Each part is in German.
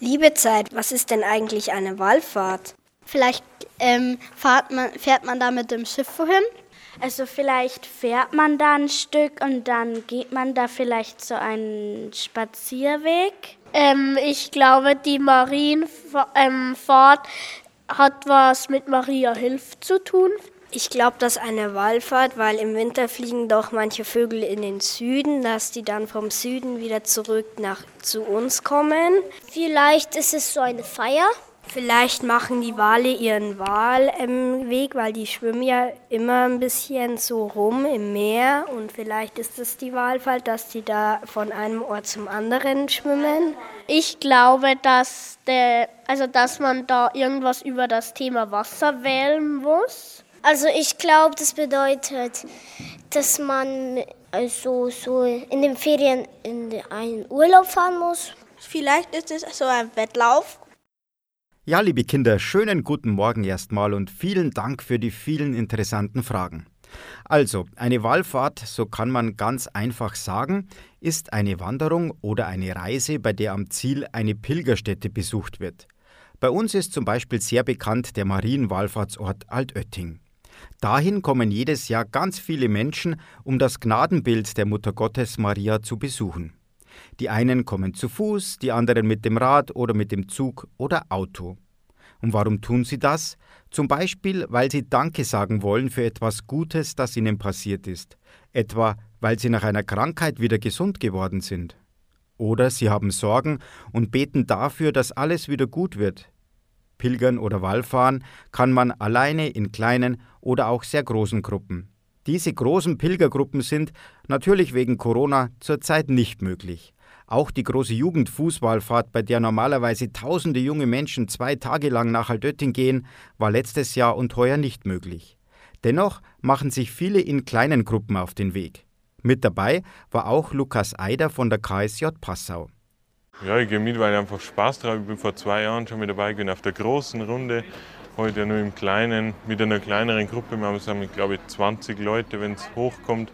Liebe Zeit, was ist denn eigentlich eine Wallfahrt? Vielleicht ähm, man, fährt man da mit dem Schiff wohin? Also vielleicht fährt man da ein Stück und dann geht man da vielleicht so einen Spazierweg. Ähm, ich glaube, die Marienfahrt ähm, hat was mit Maria Hilf zu tun. Ich glaube, dass eine Wallfahrt, weil im Winter fliegen doch manche Vögel in den Süden, dass die dann vom Süden wieder zurück nach zu uns kommen. Vielleicht ist es so eine Feier. Vielleicht machen die Wale ihren Wahlweg, weil die schwimmen ja immer ein bisschen so rum im Meer und vielleicht ist es die Wahlfahrt, dass die da von einem Ort zum anderen schwimmen. Ich glaube, dass der, also dass man da irgendwas über das Thema Wasser wählen muss. Also ich glaube, das bedeutet, dass man also so in den Ferien in einen Urlaub fahren muss. Vielleicht ist es so ein Wettlauf. Ja, liebe Kinder, schönen guten Morgen erstmal und vielen Dank für die vielen interessanten Fragen. Also, eine Wallfahrt, so kann man ganz einfach sagen, ist eine Wanderung oder eine Reise, bei der am Ziel eine Pilgerstätte besucht wird. Bei uns ist zum Beispiel sehr bekannt der Marienwallfahrtsort Altötting. Dahin kommen jedes Jahr ganz viele Menschen, um das Gnadenbild der Mutter Gottes Maria zu besuchen. Die einen kommen zu Fuß, die anderen mit dem Rad oder mit dem Zug oder Auto. Und warum tun sie das? Zum Beispiel, weil sie Danke sagen wollen für etwas Gutes, das ihnen passiert ist, etwa weil sie nach einer Krankheit wieder gesund geworden sind. Oder sie haben Sorgen und beten dafür, dass alles wieder gut wird, Pilgern oder Wallfahren kann man alleine in kleinen oder auch sehr großen Gruppen. Diese großen Pilgergruppen sind natürlich wegen Corona zurzeit nicht möglich. Auch die große Jugendfußballfahrt, bei der normalerweise tausende junge Menschen zwei Tage lang nach Altötting gehen, war letztes Jahr und heuer nicht möglich. Dennoch machen sich viele in kleinen Gruppen auf den Weg. Mit dabei war auch Lukas Eider von der KSJ Passau. Ja, ich gehe mit, weil ich einfach Spaß drauf. Ich bin vor zwei Jahren schon mit dabei gewesen auf der großen Runde. Heute nur im Kleinen, mit einer kleineren Gruppe. Wir haben, glaube ich, 20 Leute, wenn es hochkommt.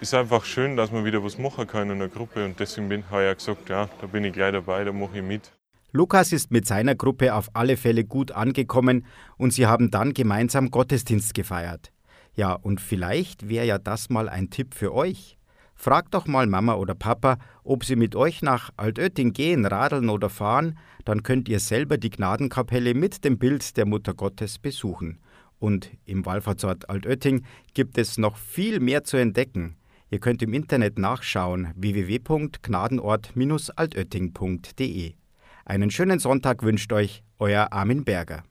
Ist einfach schön, dass man wieder was machen kann in einer Gruppe. Und deswegen bin, habe ich gesagt, ja, da bin ich gleich dabei, da mache ich mit. Lukas ist mit seiner Gruppe auf alle Fälle gut angekommen und sie haben dann gemeinsam Gottesdienst gefeiert. Ja, und vielleicht wäre ja das mal ein Tipp für euch. Fragt doch mal Mama oder Papa, ob sie mit euch nach Altötting gehen, radeln oder fahren, dann könnt ihr selber die Gnadenkapelle mit dem Bild der Mutter Gottes besuchen. Und im Wallfahrtsort Altötting gibt es noch viel mehr zu entdecken. Ihr könnt im Internet nachschauen www.gnadenort-altötting.de. Einen schönen Sonntag wünscht euch euer Armin Berger.